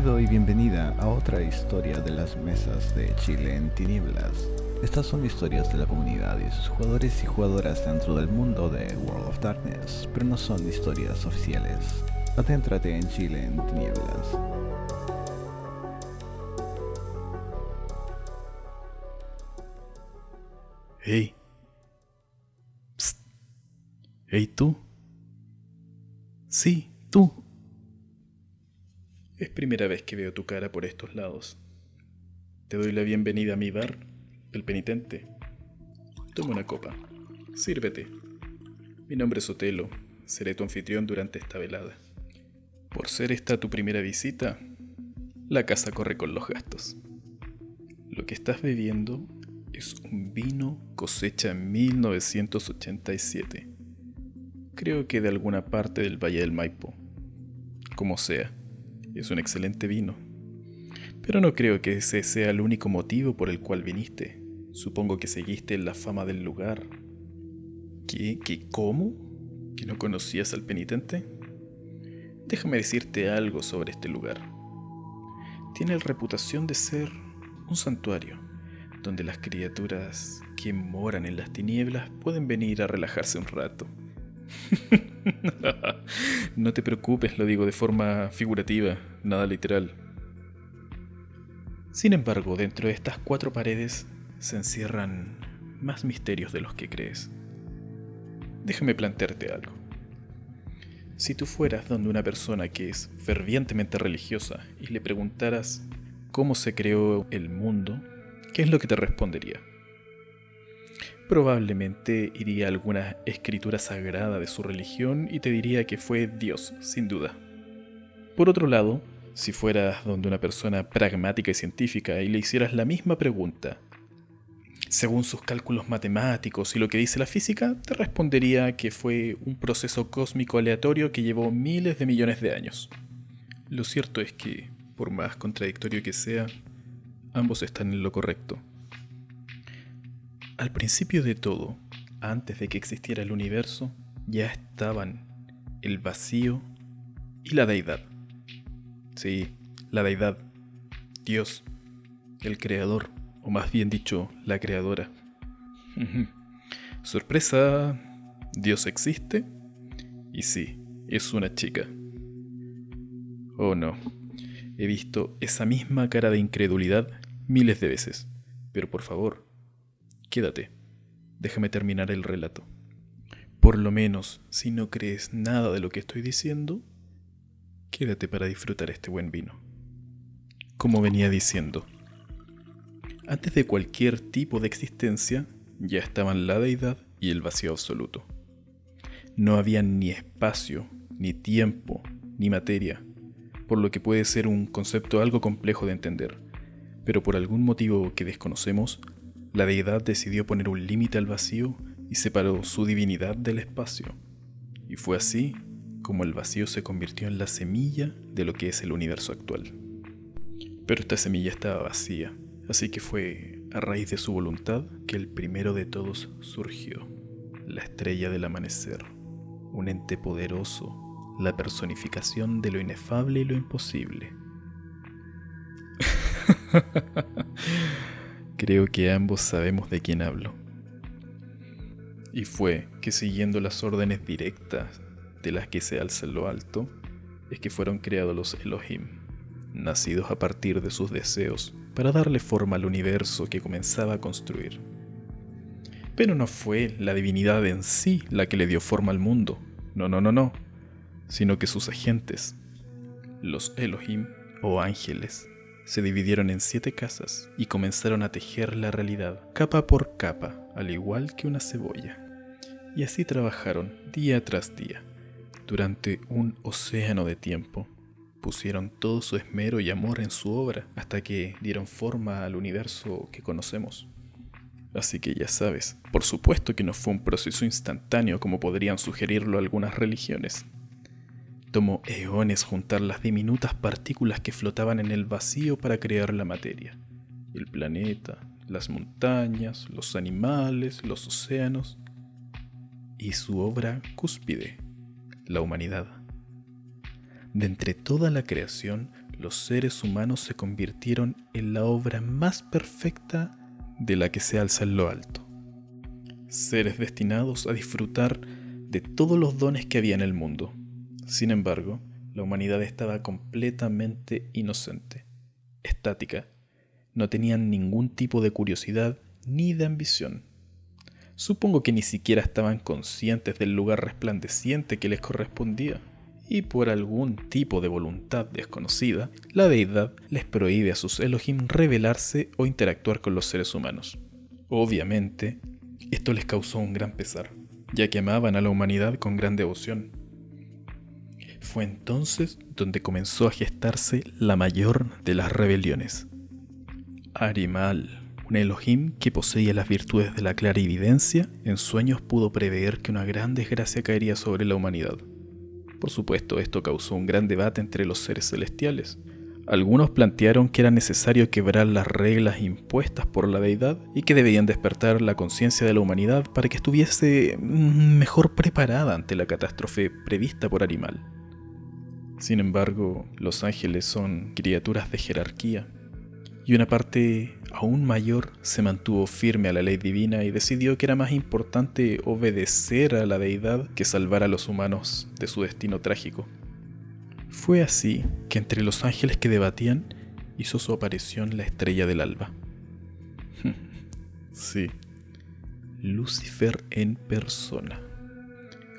Bienvenido y bienvenida a otra historia de las mesas de Chile en tinieblas. Estas son historias de la comunidad y sus jugadores y jugadoras dentro del mundo de World of Darkness, pero no son historias oficiales. Adéntrate en Chile en tinieblas. Hey. Psst. Hey tú. Sí, tú. Es primera vez que veo tu cara por estos lados. Te doy la bienvenida a mi bar, el penitente. Toma una copa. Sírvete. Mi nombre es Otelo. Seré tu anfitrión durante esta velada. Por ser esta tu primera visita, la casa corre con los gastos. Lo que estás bebiendo es un vino cosecha 1987. Creo que de alguna parte del Valle del Maipo. Como sea, es un excelente vino. Pero no creo que ese sea el único motivo por el cual viniste. Supongo que seguiste la fama del lugar. ¿Qué? ¿Qué? ¿Cómo? ¿Que no conocías al penitente? Déjame decirte algo sobre este lugar. Tiene la reputación de ser un santuario, donde las criaturas que moran en las tinieblas pueden venir a relajarse un rato. no te preocupes, lo digo de forma figurativa, nada literal. Sin embargo, dentro de estas cuatro paredes se encierran más misterios de los que crees. Déjame plantearte algo. Si tú fueras donde una persona que es fervientemente religiosa y le preguntaras cómo se creó el mundo, ¿qué es lo que te respondería? Probablemente iría a alguna escritura sagrada de su religión y te diría que fue Dios, sin duda. Por otro lado, si fueras donde una persona pragmática y científica y le hicieras la misma pregunta, según sus cálculos matemáticos y lo que dice la física, te respondería que fue un proceso cósmico aleatorio que llevó miles de millones de años. Lo cierto es que, por más contradictorio que sea, ambos están en lo correcto. Al principio de todo, antes de que existiera el universo, ya estaban el vacío y la deidad. Sí, la deidad, Dios, el creador, o más bien dicho, la creadora. Sorpresa, Dios existe y sí, es una chica. Oh no, he visto esa misma cara de incredulidad miles de veces, pero por favor, Quédate. Déjame terminar el relato. Por lo menos, si no crees nada de lo que estoy diciendo, quédate para disfrutar este buen vino. Como venía diciendo, antes de cualquier tipo de existencia, ya estaban la deidad y el vacío absoluto. No había ni espacio, ni tiempo, ni materia, por lo que puede ser un concepto algo complejo de entender, pero por algún motivo que desconocemos, la deidad decidió poner un límite al vacío y separó su divinidad del espacio. Y fue así como el vacío se convirtió en la semilla de lo que es el universo actual. Pero esta semilla estaba vacía, así que fue a raíz de su voluntad que el primero de todos surgió, la estrella del amanecer, un ente poderoso, la personificación de lo inefable y lo imposible. Creo que ambos sabemos de quién hablo. Y fue que siguiendo las órdenes directas de las que se alza en lo alto, es que fueron creados los Elohim, nacidos a partir de sus deseos para darle forma al universo que comenzaba a construir. Pero no fue la divinidad en sí la que le dio forma al mundo, no, no, no, no, sino que sus agentes, los Elohim o ángeles, se dividieron en siete casas y comenzaron a tejer la realidad, capa por capa, al igual que una cebolla. Y así trabajaron día tras día, durante un océano de tiempo. Pusieron todo su esmero y amor en su obra hasta que dieron forma al universo que conocemos. Así que ya sabes, por supuesto que no fue un proceso instantáneo como podrían sugerirlo algunas religiones. Tomó eones juntar las diminutas partículas que flotaban en el vacío para crear la materia. El planeta, las montañas, los animales, los océanos y su obra cúspide, la humanidad. De entre toda la creación, los seres humanos se convirtieron en la obra más perfecta de la que se alza en lo alto. Seres destinados a disfrutar de todos los dones que había en el mundo. Sin embargo, la humanidad estaba completamente inocente, estática. No tenían ningún tipo de curiosidad ni de ambición. Supongo que ni siquiera estaban conscientes del lugar resplandeciente que les correspondía y por algún tipo de voluntad desconocida, la deidad les prohíbe a sus Elohim revelarse o interactuar con los seres humanos. Obviamente, esto les causó un gran pesar, ya que amaban a la humanidad con gran devoción. Fue entonces donde comenzó a gestarse la mayor de las rebeliones. Arimal, un Elohim que poseía las virtudes de la clarividencia, en sueños pudo prever que una gran desgracia caería sobre la humanidad. Por supuesto, esto causó un gran debate entre los seres celestiales. Algunos plantearon que era necesario quebrar las reglas impuestas por la deidad y que debían despertar la conciencia de la humanidad para que estuviese mm, mejor preparada ante la catástrofe prevista por Animal. Sin embargo, los ángeles son criaturas de jerarquía y una parte aún mayor se mantuvo firme a la ley divina y decidió que era más importante obedecer a la deidad que salvar a los humanos de su destino trágico. Fue así que entre los ángeles que debatían hizo su aparición la estrella del alba. sí, Lucifer en persona.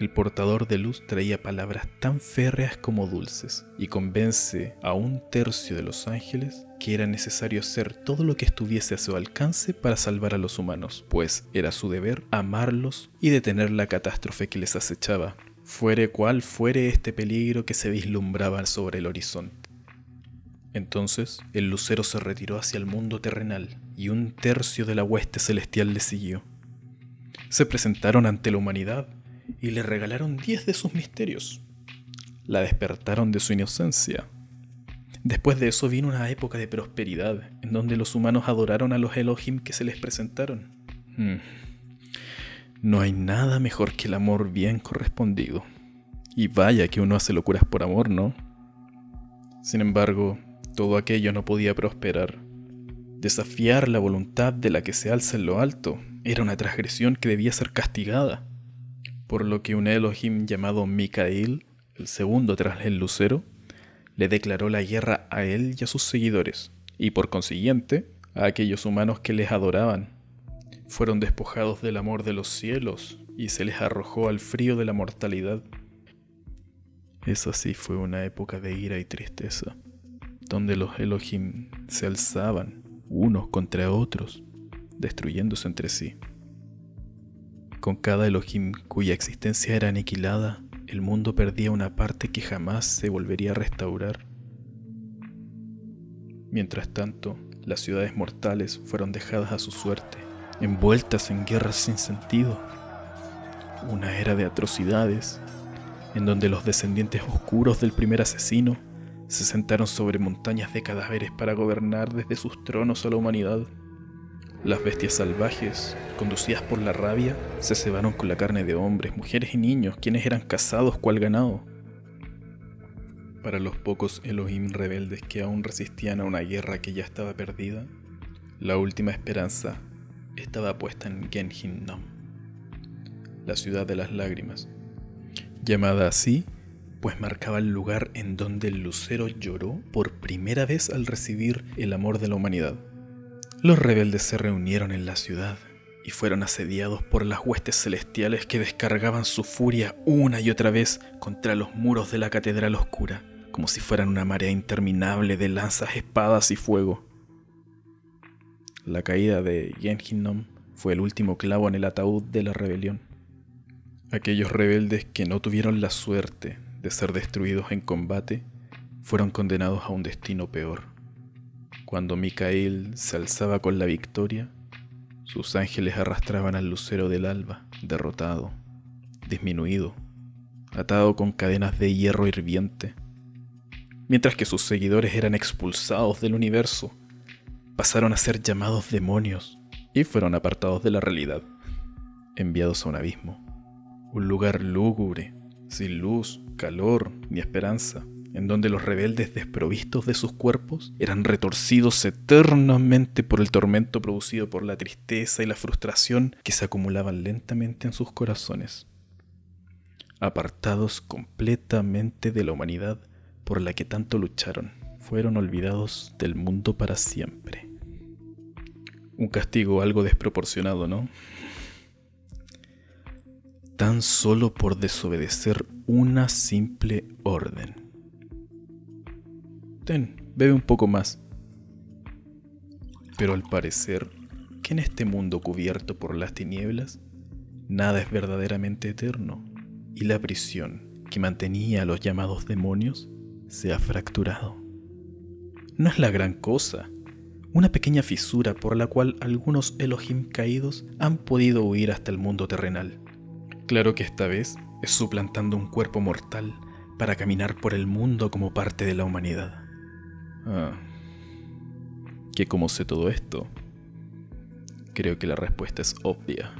El portador de luz traía palabras tan férreas como dulces y convence a un tercio de los ángeles que era necesario hacer todo lo que estuviese a su alcance para salvar a los humanos, pues era su deber amarlos y detener la catástrofe que les acechaba, fuere cual fuere este peligro que se vislumbraba sobre el horizonte. Entonces el lucero se retiró hacia el mundo terrenal y un tercio de la hueste celestial le siguió. Se presentaron ante la humanidad y le regalaron diez de sus misterios. La despertaron de su inocencia. Después de eso vino una época de prosperidad, en donde los humanos adoraron a los Elohim que se les presentaron. Hmm. No hay nada mejor que el amor bien correspondido. Y vaya que uno hace locuras por amor, ¿no? Sin embargo, todo aquello no podía prosperar. Desafiar la voluntad de la que se alza en lo alto era una transgresión que debía ser castigada por lo que un Elohim llamado Mikael, el segundo tras el lucero, le declaró la guerra a él y a sus seguidores, y por consiguiente a aquellos humanos que les adoraban. Fueron despojados del amor de los cielos y se les arrojó al frío de la mortalidad. Esa sí fue una época de ira y tristeza, donde los Elohim se alzaban unos contra otros, destruyéndose entre sí. Con cada Elohim cuya existencia era aniquilada, el mundo perdía una parte que jamás se volvería a restaurar. Mientras tanto, las ciudades mortales fueron dejadas a su suerte, envueltas en guerras sin sentido. Una era de atrocidades, en donde los descendientes oscuros del primer asesino se sentaron sobre montañas de cadáveres para gobernar desde sus tronos a la humanidad. Las bestias salvajes, conducidas por la rabia, se cebaron con la carne de hombres, mujeres y niños, quienes eran cazados cual ganado. Para los pocos Elohim rebeldes que aún resistían a una guerra que ya estaba perdida, la última esperanza estaba puesta en Genjinnam, la ciudad de las lágrimas, llamada así pues marcaba el lugar en donde el lucero lloró por primera vez al recibir el amor de la humanidad. Los rebeldes se reunieron en la ciudad y fueron asediados por las huestes celestiales que descargaban su furia una y otra vez contra los muros de la catedral oscura, como si fueran una marea interminable de lanzas, espadas y fuego. La caída de Genjinom fue el último clavo en el ataúd de la rebelión. Aquellos rebeldes que no tuvieron la suerte de ser destruidos en combate fueron condenados a un destino peor. Cuando Micael se alzaba con la victoria, sus ángeles arrastraban al lucero del alba, derrotado, disminuido, atado con cadenas de hierro hirviente, mientras que sus seguidores eran expulsados del universo, pasaron a ser llamados demonios y fueron apartados de la realidad, enviados a un abismo, un lugar lúgubre, sin luz, calor ni esperanza, en donde los rebeldes desprovistos de sus cuerpos eran retorcidos eternamente por el tormento producido por la tristeza y la frustración que se acumulaban lentamente en sus corazones, apartados completamente de la humanidad por la que tanto lucharon, fueron olvidados del mundo para siempre. Un castigo algo desproporcionado, ¿no? Tan solo por desobedecer una simple orden. Ten, bebe un poco más. Pero al parecer, que en este mundo cubierto por las tinieblas, nada es verdaderamente eterno, y la prisión que mantenía a los llamados demonios se ha fracturado. No es la gran cosa, una pequeña fisura por la cual algunos Elohim caídos han podido huir hasta el mundo terrenal. Claro que esta vez es suplantando un cuerpo mortal para caminar por el mundo como parte de la humanidad. Ah. ¿Que cómo sé todo esto? Creo que la respuesta es obvia.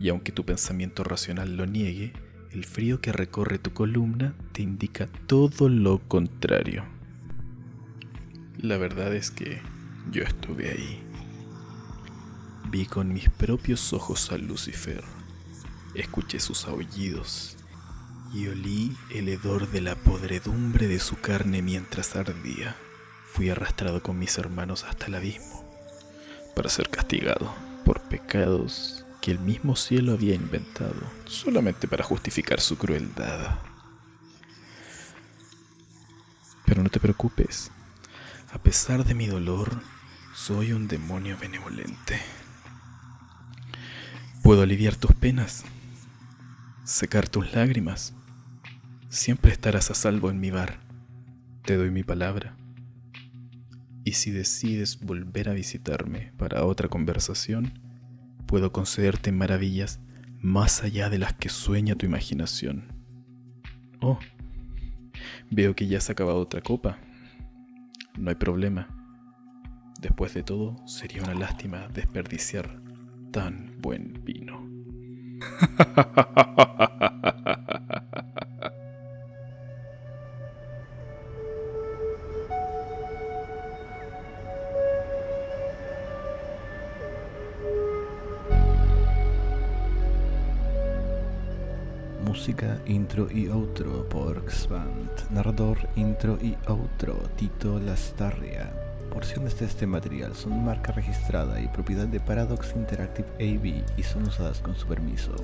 Y aunque tu pensamiento racional lo niegue, el frío que recorre tu columna te indica todo lo contrario. La verdad es que yo estuve ahí. Vi con mis propios ojos a Lucifer. Escuché sus aullidos y olí el hedor de la podredumbre de su carne mientras ardía. Fui arrastrado con mis hermanos hasta el abismo para ser castigado por pecados que el mismo cielo había inventado solamente para justificar su crueldad. Pero no te preocupes, a pesar de mi dolor, soy un demonio benevolente. Puedo aliviar tus penas, secar tus lágrimas. Siempre estarás a salvo en mi bar. Te doy mi palabra. Y si decides volver a visitarme para otra conversación, puedo concederte maravillas más allá de las que sueña tu imaginación. Oh, veo que ya has acabado otra copa. No hay problema. Después de todo, sería una lástima desperdiciar tan buen vino. Intro y outro por Xband. Narrador, intro y outro Tito Lastarria. Porciones de este material son marca registrada y propiedad de Paradox Interactive AB y son usadas con su permiso.